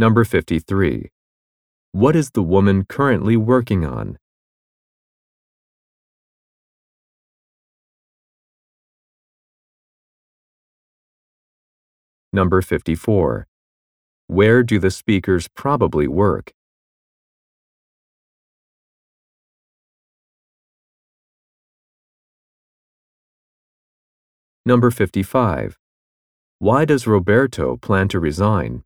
Number 53. What is the woman currently working on? Number 54. Where do the speakers probably work? Number 55. Why does Roberto plan to resign?